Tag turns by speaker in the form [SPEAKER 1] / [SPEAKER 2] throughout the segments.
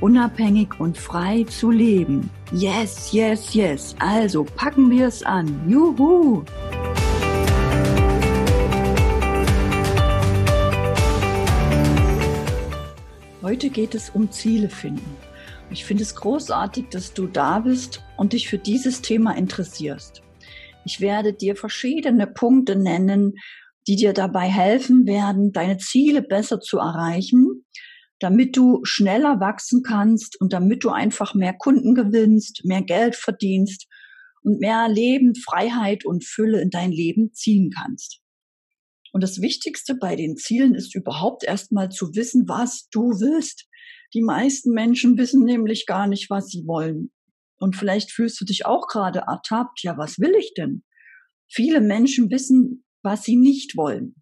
[SPEAKER 1] unabhängig und frei zu leben. Yes, yes, yes. Also packen wir es an. Juhu! Heute geht es um Ziele finden. Ich finde es großartig, dass du da bist und dich für dieses Thema interessierst. Ich werde dir verschiedene Punkte nennen, die dir dabei helfen werden, deine Ziele besser zu erreichen damit du schneller wachsen kannst und damit du einfach mehr Kunden gewinnst, mehr Geld verdienst und mehr Leben, Freiheit und Fülle in dein Leben ziehen kannst. Und das Wichtigste bei den Zielen ist überhaupt erstmal zu wissen, was du willst. Die meisten Menschen wissen nämlich gar nicht, was sie wollen. Und vielleicht fühlst du dich auch gerade ertappt. Ja, was will ich denn? Viele Menschen wissen, was sie nicht wollen.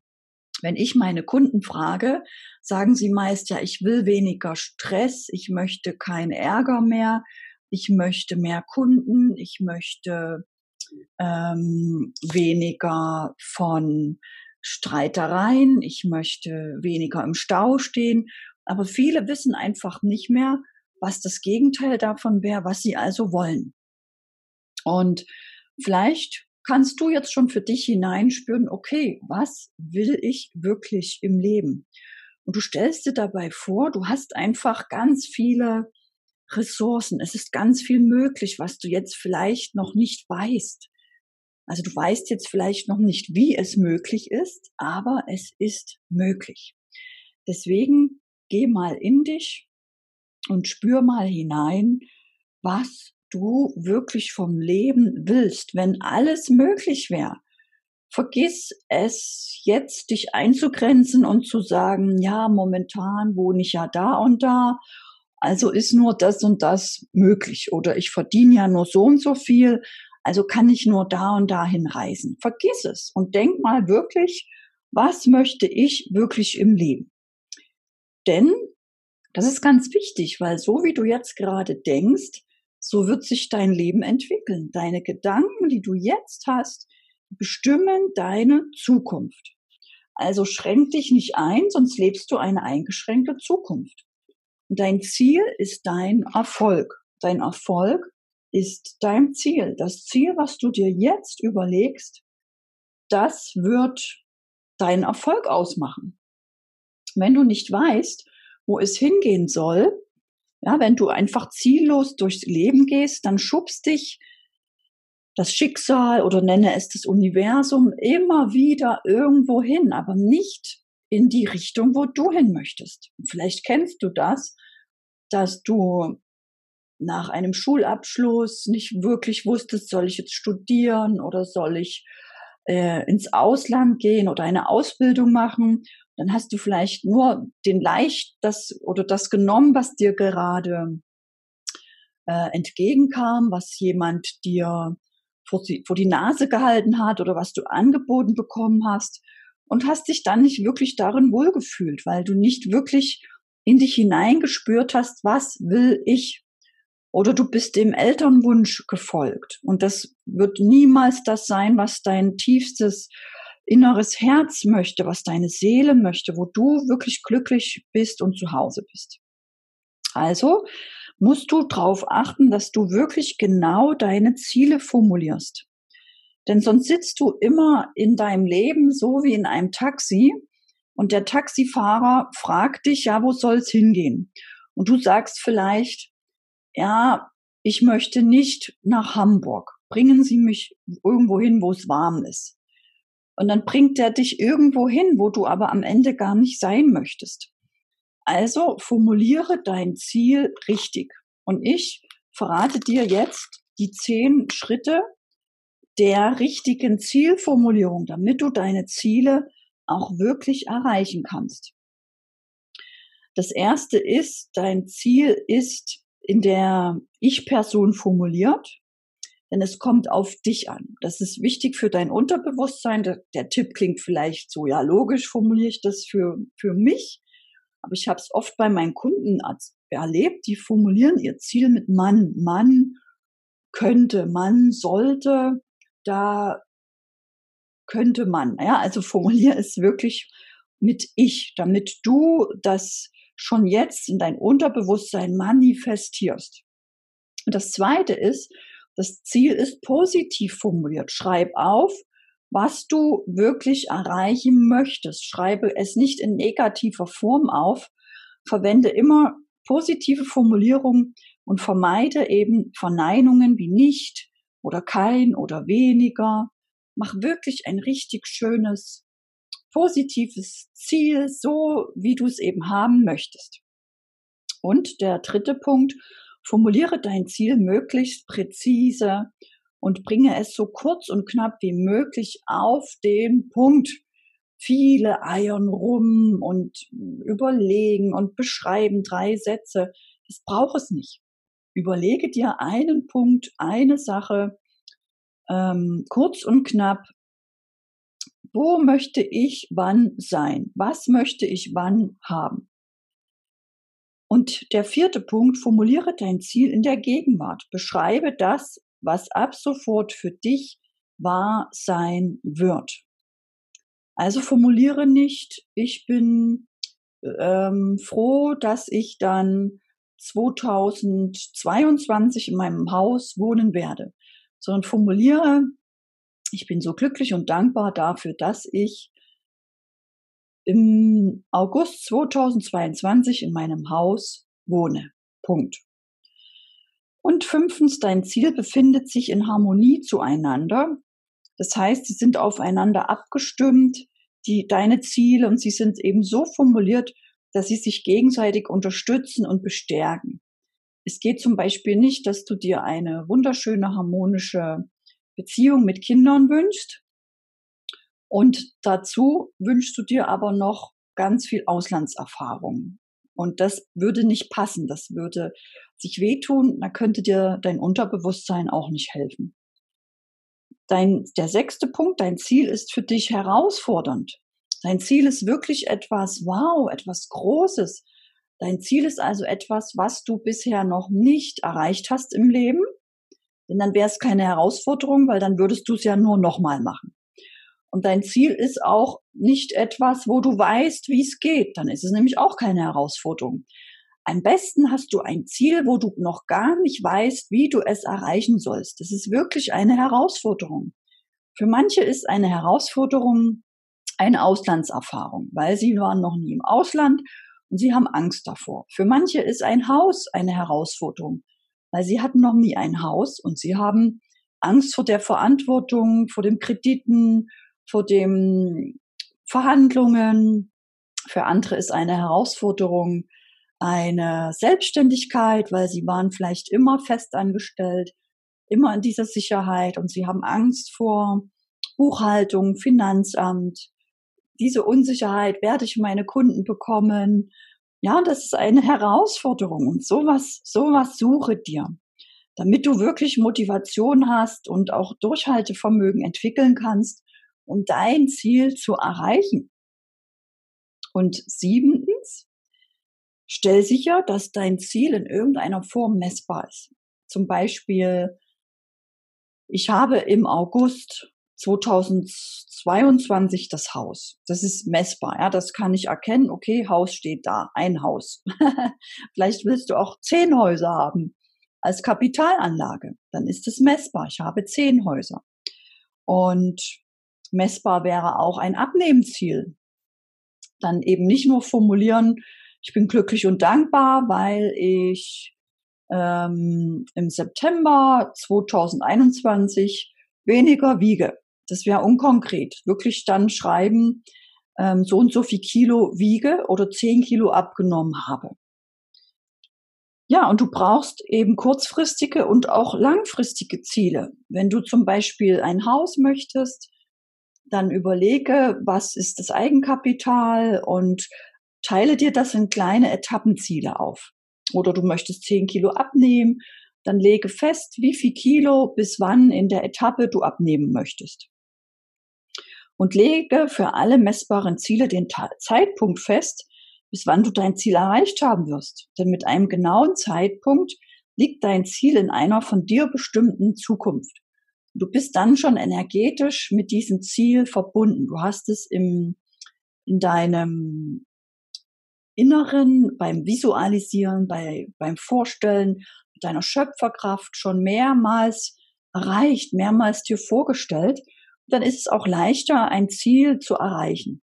[SPEAKER 1] Wenn ich meine Kunden frage, sagen sie meist, ja, ich will weniger Stress, ich möchte keinen Ärger mehr, ich möchte mehr Kunden, ich möchte ähm, weniger von Streitereien, ich möchte weniger im Stau stehen. Aber viele wissen einfach nicht mehr, was das Gegenteil davon wäre, was sie also wollen. Und vielleicht kannst du jetzt schon für dich hineinspüren, okay, was will ich wirklich im Leben? Und du stellst dir dabei vor, du hast einfach ganz viele Ressourcen. Es ist ganz viel möglich, was du jetzt vielleicht noch nicht weißt. Also du weißt jetzt vielleicht noch nicht, wie es möglich ist, aber es ist möglich. Deswegen geh mal in dich und spür mal hinein, was du wirklich vom Leben willst, wenn alles möglich wäre. Vergiss es jetzt, dich einzugrenzen und zu sagen, ja, momentan wohne ich ja da und da, also ist nur das und das möglich oder ich verdiene ja nur so und so viel, also kann ich nur da und dahin reisen. Vergiss es und denk mal wirklich, was möchte ich wirklich im Leben? Denn das ist ganz wichtig, weil so wie du jetzt gerade denkst, so wird sich dein Leben entwickeln. Deine Gedanken, die du jetzt hast, bestimmen deine Zukunft. Also schränk dich nicht ein, sonst lebst du eine eingeschränkte Zukunft. Und dein Ziel ist dein Erfolg. Dein Erfolg ist dein Ziel. Das Ziel, was du dir jetzt überlegst, das wird deinen Erfolg ausmachen. Wenn du nicht weißt, wo es hingehen soll, ja, wenn du einfach ziellos durchs Leben gehst, dann schubst dich das Schicksal oder nenne es das Universum immer wieder irgendwo hin, aber nicht in die Richtung, wo du hin möchtest. Vielleicht kennst du das, dass du nach einem Schulabschluss nicht wirklich wusstest, soll ich jetzt studieren oder soll ich äh, ins Ausland gehen oder eine Ausbildung machen dann hast du vielleicht nur den leicht das oder das genommen, was dir gerade äh, entgegenkam, was jemand dir vor die, vor die Nase gehalten hat oder was du angeboten bekommen hast und hast dich dann nicht wirklich darin wohlgefühlt, weil du nicht wirklich in dich hineingespürt hast, was will ich? Oder du bist dem Elternwunsch gefolgt. Und das wird niemals das sein, was dein tiefstes inneres Herz möchte, was deine Seele möchte, wo du wirklich glücklich bist und zu Hause bist. Also musst du darauf achten, dass du wirklich genau deine Ziele formulierst. Denn sonst sitzt du immer in deinem Leben so wie in einem Taxi und der Taxifahrer fragt dich, ja, wo soll es hingehen? Und du sagst vielleicht, ja, ich möchte nicht nach Hamburg. Bringen Sie mich irgendwo hin, wo es warm ist. Und dann bringt er dich irgendwo hin, wo du aber am Ende gar nicht sein möchtest. Also formuliere dein Ziel richtig. Und ich verrate dir jetzt die zehn Schritte der richtigen Zielformulierung, damit du deine Ziele auch wirklich erreichen kannst. Das erste ist, dein Ziel ist in der Ich-Person formuliert, denn es kommt auf dich an. Das ist wichtig für dein Unterbewusstsein. Der, der Tipp klingt vielleicht so, ja, logisch formuliere ich das für, für mich. Aber ich habe es oft bei meinen Kunden erlebt, die formulieren ihr Ziel mit Mann. Mann könnte, Mann sollte, da könnte man. Ja, also formuliere es wirklich mit ich, damit du das schon jetzt in dein Unterbewusstsein manifestierst. Und das zweite ist, das Ziel ist positiv formuliert. Schreib auf, was du wirklich erreichen möchtest. Schreibe es nicht in negativer Form auf. Verwende immer positive Formulierungen und vermeide eben Verneinungen wie nicht oder kein oder weniger. Mach wirklich ein richtig schönes, positives Ziel, so wie du es eben haben möchtest. Und der dritte Punkt, formuliere dein Ziel möglichst präzise und bringe es so kurz und knapp wie möglich auf den Punkt. Viele eiern rum und überlegen und beschreiben drei Sätze. Das braucht es nicht. Überlege dir einen Punkt, eine Sache, ähm, kurz und knapp. Wo möchte ich wann sein? Was möchte ich wann haben? Und der vierte Punkt, formuliere dein Ziel in der Gegenwart. Beschreibe das, was ab sofort für dich wahr sein wird. Also formuliere nicht, ich bin ähm, froh, dass ich dann 2022 in meinem Haus wohnen werde, sondern formuliere, ich bin so glücklich und dankbar dafür, dass ich im August 2022 in meinem Haus wohne. Punkt. Und fünftens, dein Ziel befindet sich in Harmonie zueinander. Das heißt, sie sind aufeinander abgestimmt, die, deine Ziele, und sie sind eben so formuliert, dass sie sich gegenseitig unterstützen und bestärken. Es geht zum Beispiel nicht, dass du dir eine wunderschöne harmonische Beziehung mit Kindern wünschst und dazu wünschst du dir aber noch ganz viel Auslandserfahrung. Und das würde nicht passen, das würde sich wehtun, da könnte dir dein Unterbewusstsein auch nicht helfen. Dein, der sechste Punkt, dein Ziel ist für dich herausfordernd. Dein Ziel ist wirklich etwas, wow, etwas Großes. Dein Ziel ist also etwas, was du bisher noch nicht erreicht hast im Leben. Denn dann wäre es keine Herausforderung, weil dann würdest du es ja nur nochmal machen. Und dein Ziel ist auch nicht etwas, wo du weißt, wie es geht. Dann ist es nämlich auch keine Herausforderung. Am besten hast du ein Ziel, wo du noch gar nicht weißt, wie du es erreichen sollst. Das ist wirklich eine Herausforderung. Für manche ist eine Herausforderung eine Auslandserfahrung, weil sie waren noch nie im Ausland und sie haben Angst davor. Für manche ist ein Haus eine Herausforderung, weil sie hatten noch nie ein Haus und sie haben Angst vor der Verantwortung, vor den Krediten, vor den Verhandlungen. Für andere ist eine Herausforderung eine Selbstständigkeit, weil sie waren vielleicht immer festangestellt, immer in dieser Sicherheit und sie haben Angst vor Buchhaltung, Finanzamt, diese Unsicherheit, werde ich meine Kunden bekommen? Ja, das ist eine Herausforderung und sowas, sowas suche dir, damit du wirklich Motivation hast und auch Durchhaltevermögen entwickeln kannst, um dein Ziel zu erreichen. Und siebentens, stell sicher, dass dein Ziel in irgendeiner Form messbar ist. Zum Beispiel, ich habe im August 2022 das Haus. Das ist messbar, ja, das kann ich erkennen. Okay, Haus steht da, ein Haus. Vielleicht willst du auch zehn Häuser haben als Kapitalanlage. Dann ist es messbar. Ich habe zehn Häuser. Und messbar wäre auch ein Abnehmziel. Dann eben nicht nur formulieren, ich bin glücklich und dankbar, weil ich ähm, im September 2021 weniger wiege das wäre unkonkret. Wirklich dann schreiben, ähm, so und so viel Kilo wiege oder zehn Kilo abgenommen habe. Ja, und du brauchst eben kurzfristige und auch langfristige Ziele. Wenn du zum Beispiel ein Haus möchtest, dann überlege, was ist das Eigenkapital und teile dir das in kleine Etappenziele auf. oder du möchtest 10 Kilo abnehmen, dann lege fest, wie viel Kilo bis wann in der Etappe du abnehmen möchtest. Und lege für alle messbaren Ziele den Ta Zeitpunkt fest, bis wann du dein Ziel erreicht haben wirst. Denn mit einem genauen Zeitpunkt liegt dein Ziel in einer von dir bestimmten Zukunft. Du bist dann schon energetisch mit diesem Ziel verbunden. Du hast es im, in deinem Inneren, beim Visualisieren, bei, beim Vorstellen deiner Schöpferkraft schon mehrmals erreicht, mehrmals dir vorgestellt. Dann ist es auch leichter, ein Ziel zu erreichen.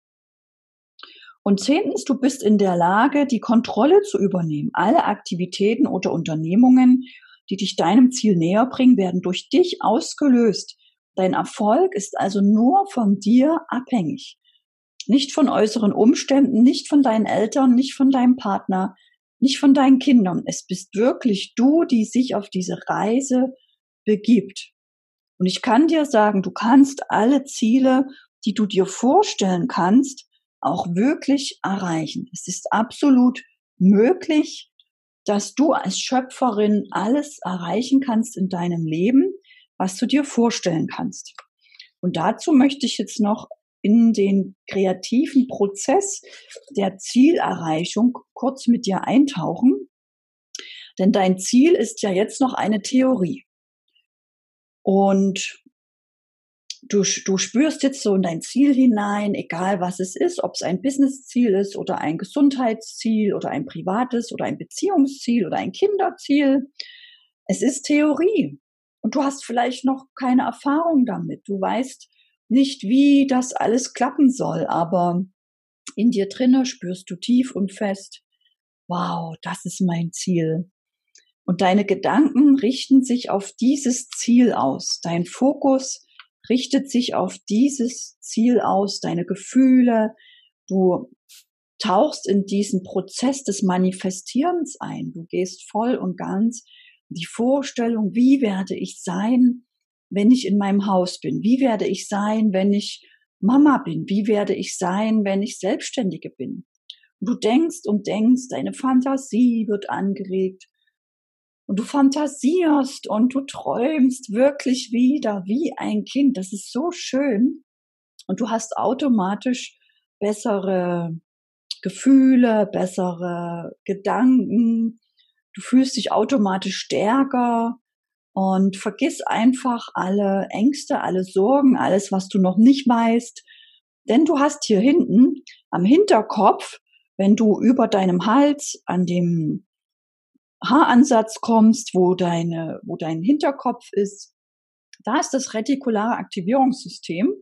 [SPEAKER 1] Und zehntens, du bist in der Lage, die Kontrolle zu übernehmen. Alle Aktivitäten oder Unternehmungen, die dich deinem Ziel näher bringen, werden durch dich ausgelöst. Dein Erfolg ist also nur von dir abhängig. Nicht von äußeren Umständen, nicht von deinen Eltern, nicht von deinem Partner, nicht von deinen Kindern. Es bist wirklich du, die sich auf diese Reise begibt. Und ich kann dir sagen, du kannst alle Ziele, die du dir vorstellen kannst, auch wirklich erreichen. Es ist absolut möglich, dass du als Schöpferin alles erreichen kannst in deinem Leben, was du dir vorstellen kannst. Und dazu möchte ich jetzt noch in den kreativen Prozess der Zielerreichung kurz mit dir eintauchen. Denn dein Ziel ist ja jetzt noch eine Theorie. Und du, du spürst jetzt so in dein Ziel hinein, egal was es ist, ob es ein Businessziel ist oder ein Gesundheitsziel oder ein privates oder ein Beziehungsziel oder ein Kinderziel. Es ist Theorie. Und du hast vielleicht noch keine Erfahrung damit. Du weißt nicht, wie das alles klappen soll, aber in dir drinne spürst du tief und fest, wow, das ist mein Ziel. Und deine Gedanken richten sich auf dieses Ziel aus. Dein Fokus richtet sich auf dieses Ziel aus, deine Gefühle. Du tauchst in diesen Prozess des Manifestierens ein. Du gehst voll und ganz die Vorstellung, wie werde ich sein, wenn ich in meinem Haus bin? Wie werde ich sein, wenn ich Mama bin? Wie werde ich sein, wenn ich Selbstständige bin? du denkst und denkst, deine Fantasie wird angeregt und du fantasierst und du träumst wirklich wieder wie ein Kind. Das ist so schön. Und du hast automatisch bessere Gefühle, bessere Gedanken. Du fühlst dich automatisch stärker und vergiss einfach alle Ängste, alle Sorgen, alles, was du noch nicht weißt. Denn du hast hier hinten am Hinterkopf, wenn du über deinem Hals an dem Haaransatz kommst, wo deine, wo dein Hinterkopf ist, da ist das retikulare Aktivierungssystem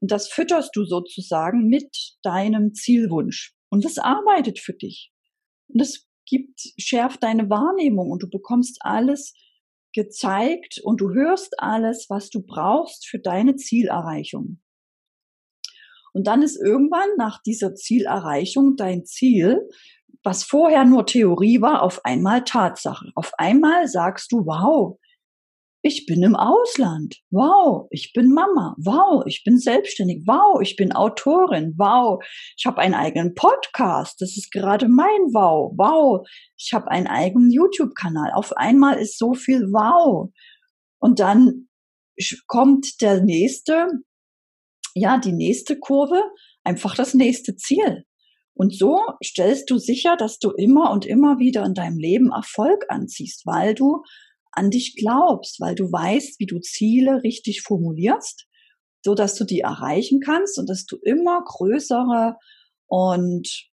[SPEAKER 1] und das fütterst du sozusagen mit deinem Zielwunsch und das arbeitet für dich und das gibt, schärft deine Wahrnehmung und du bekommst alles gezeigt und du hörst alles, was du brauchst für deine Zielerreichung. Und dann ist irgendwann nach dieser Zielerreichung dein Ziel, was vorher nur Theorie war, auf einmal Tatsache. Auf einmal sagst du, wow, ich bin im Ausland. Wow, ich bin Mama. Wow, ich bin selbstständig. Wow, ich bin Autorin. Wow, ich habe einen eigenen Podcast. Das ist gerade mein Wow. Wow, ich habe einen eigenen YouTube-Kanal. Auf einmal ist so viel Wow. Und dann kommt der nächste, ja, die nächste Kurve, einfach das nächste Ziel. Und so stellst du sicher, dass du immer und immer wieder in deinem Leben Erfolg anziehst, weil du an dich glaubst, weil du weißt, wie du Ziele richtig formulierst, so dass du die erreichen kannst und dass du immer größere und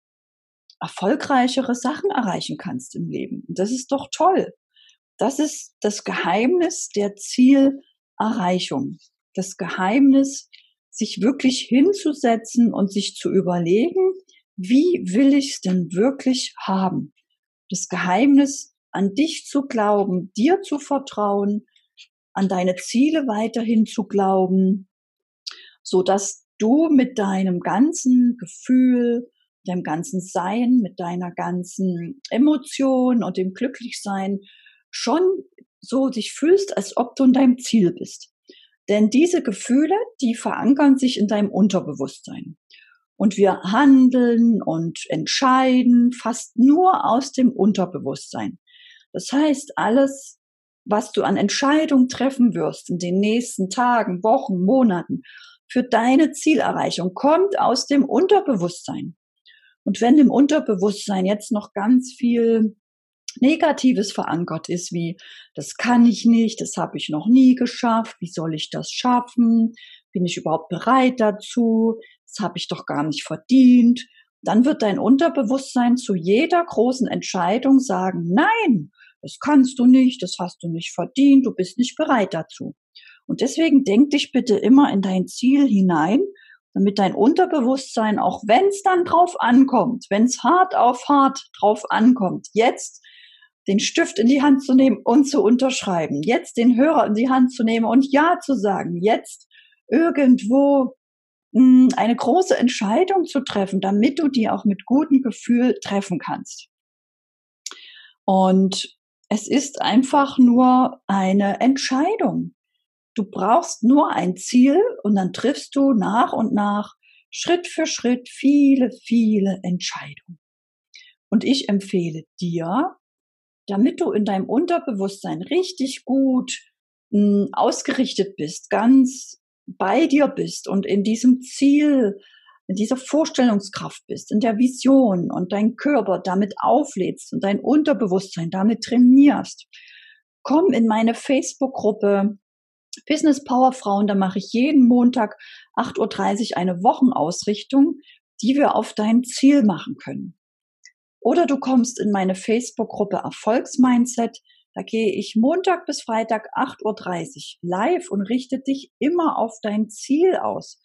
[SPEAKER 1] erfolgreichere Sachen erreichen kannst im Leben. Und das ist doch toll. Das ist das Geheimnis der Zielerreichung. Das Geheimnis, sich wirklich hinzusetzen und sich zu überlegen, wie will ich es denn wirklich haben? Das Geheimnis, an dich zu glauben, dir zu vertrauen, an deine Ziele weiterhin zu glauben, so dass du mit deinem ganzen Gefühl, deinem ganzen Sein, mit deiner ganzen Emotion und dem Glücklichsein schon so dich fühlst, als ob du in deinem Ziel bist. Denn diese Gefühle, die verankern sich in deinem Unterbewusstsein. Und wir handeln und entscheiden fast nur aus dem Unterbewusstsein. Das heißt, alles, was du an Entscheidungen treffen wirst in den nächsten Tagen, Wochen, Monaten für deine Zielerreichung, kommt aus dem Unterbewusstsein. Und wenn im Unterbewusstsein jetzt noch ganz viel Negatives verankert ist, wie das kann ich nicht, das habe ich noch nie geschafft, wie soll ich das schaffen, bin ich überhaupt bereit dazu, das habe ich doch gar nicht verdient, dann wird dein Unterbewusstsein zu jeder großen Entscheidung sagen, nein, das kannst du nicht, das hast du nicht verdient, du bist nicht bereit dazu. Und deswegen denk dich bitte immer in dein Ziel hinein, damit dein Unterbewusstsein, auch wenn es dann drauf ankommt, wenn es hart auf hart drauf ankommt, jetzt den Stift in die Hand zu nehmen und zu unterschreiben, jetzt den Hörer in die Hand zu nehmen und Ja zu sagen, jetzt irgendwo eine große Entscheidung zu treffen, damit du die auch mit gutem Gefühl treffen kannst. Und es ist einfach nur eine Entscheidung. Du brauchst nur ein Ziel und dann triffst du nach und nach Schritt für Schritt viele, viele Entscheidungen. Und ich empfehle dir, damit du in deinem Unterbewusstsein richtig gut ausgerichtet bist, ganz bei dir bist und in diesem Ziel, in dieser Vorstellungskraft bist, in der Vision und dein Körper damit auflädst und dein Unterbewusstsein damit trainierst, komm in meine Facebook-Gruppe Business Power Frauen. Da mache ich jeden Montag 8.30 Uhr eine Wochenausrichtung, die wir auf dein Ziel machen können. Oder du kommst in meine Facebook-Gruppe Erfolgsmindset. Da gehe ich Montag bis Freitag 8.30 Uhr live und richte dich immer auf dein Ziel aus.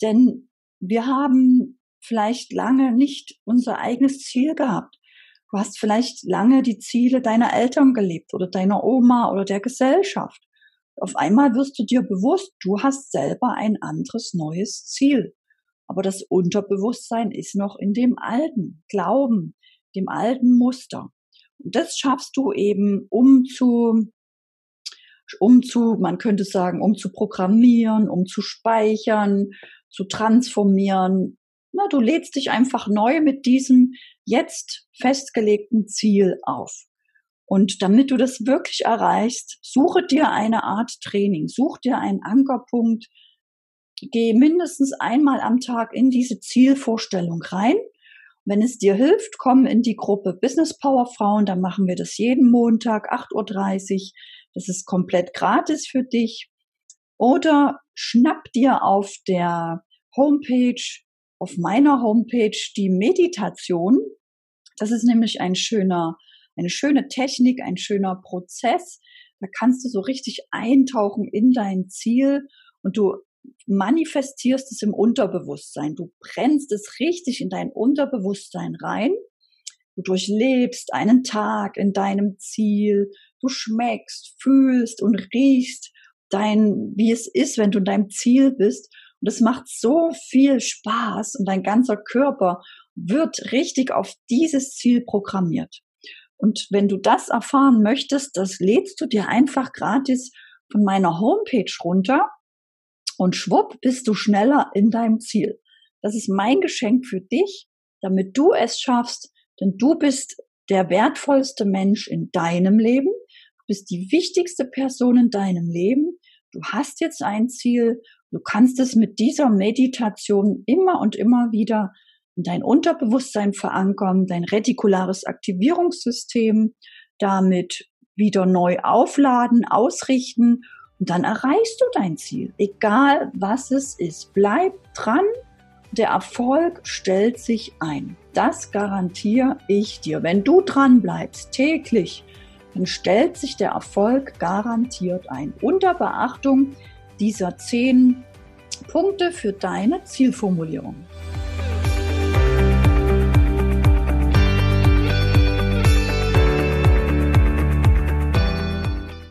[SPEAKER 1] Denn wir haben vielleicht lange nicht unser eigenes Ziel gehabt. Du hast vielleicht lange die Ziele deiner Eltern gelebt oder deiner Oma oder der Gesellschaft. Auf einmal wirst du dir bewusst, du hast selber ein anderes neues Ziel. Aber das Unterbewusstsein ist noch in dem alten Glauben, dem alten Muster. Das schaffst du eben, um zu, um zu, man könnte sagen, um zu programmieren, um zu speichern, zu transformieren. Na, du lädst dich einfach neu mit diesem jetzt festgelegten Ziel auf. Und damit du das wirklich erreichst, suche dir eine Art Training, such dir einen Ankerpunkt, geh mindestens einmal am Tag in diese Zielvorstellung rein. Wenn es dir hilft, komm in die Gruppe Business Power Frauen, dann machen wir das jeden Montag 8.30 Uhr. Das ist komplett gratis für dich. Oder schnapp dir auf der Homepage, auf meiner Homepage die Meditation. Das ist nämlich ein schöner eine schöne Technik, ein schöner Prozess. Da kannst du so richtig eintauchen in dein Ziel und du manifestierst es im Unterbewusstsein. Du brennst es richtig in dein Unterbewusstsein rein. Du durchlebst einen Tag in deinem Ziel. Du schmeckst, fühlst und riechst dein, wie es ist, wenn du in deinem Ziel bist. Und es macht so viel Spaß und dein ganzer Körper wird richtig auf dieses Ziel programmiert. Und wenn du das erfahren möchtest, das lädst du dir einfach gratis von meiner Homepage runter und schwupp bist du schneller in deinem Ziel. Das ist mein Geschenk für dich, damit du es schaffst, denn du bist der wertvollste Mensch in deinem Leben. Du bist die wichtigste Person in deinem Leben. Du hast jetzt ein Ziel. Du kannst es mit dieser Meditation immer und immer wieder dein Unterbewusstsein verankern, dein retikulares Aktivierungssystem damit wieder neu aufladen, ausrichten und dann erreichst du dein Ziel, egal was es ist. Bleib dran, der Erfolg stellt sich ein. Das garantiere ich dir. Wenn du dran bleibst, täglich, dann stellt sich der Erfolg garantiert ein. Unter Beachtung dieser zehn Punkte für deine Zielformulierung.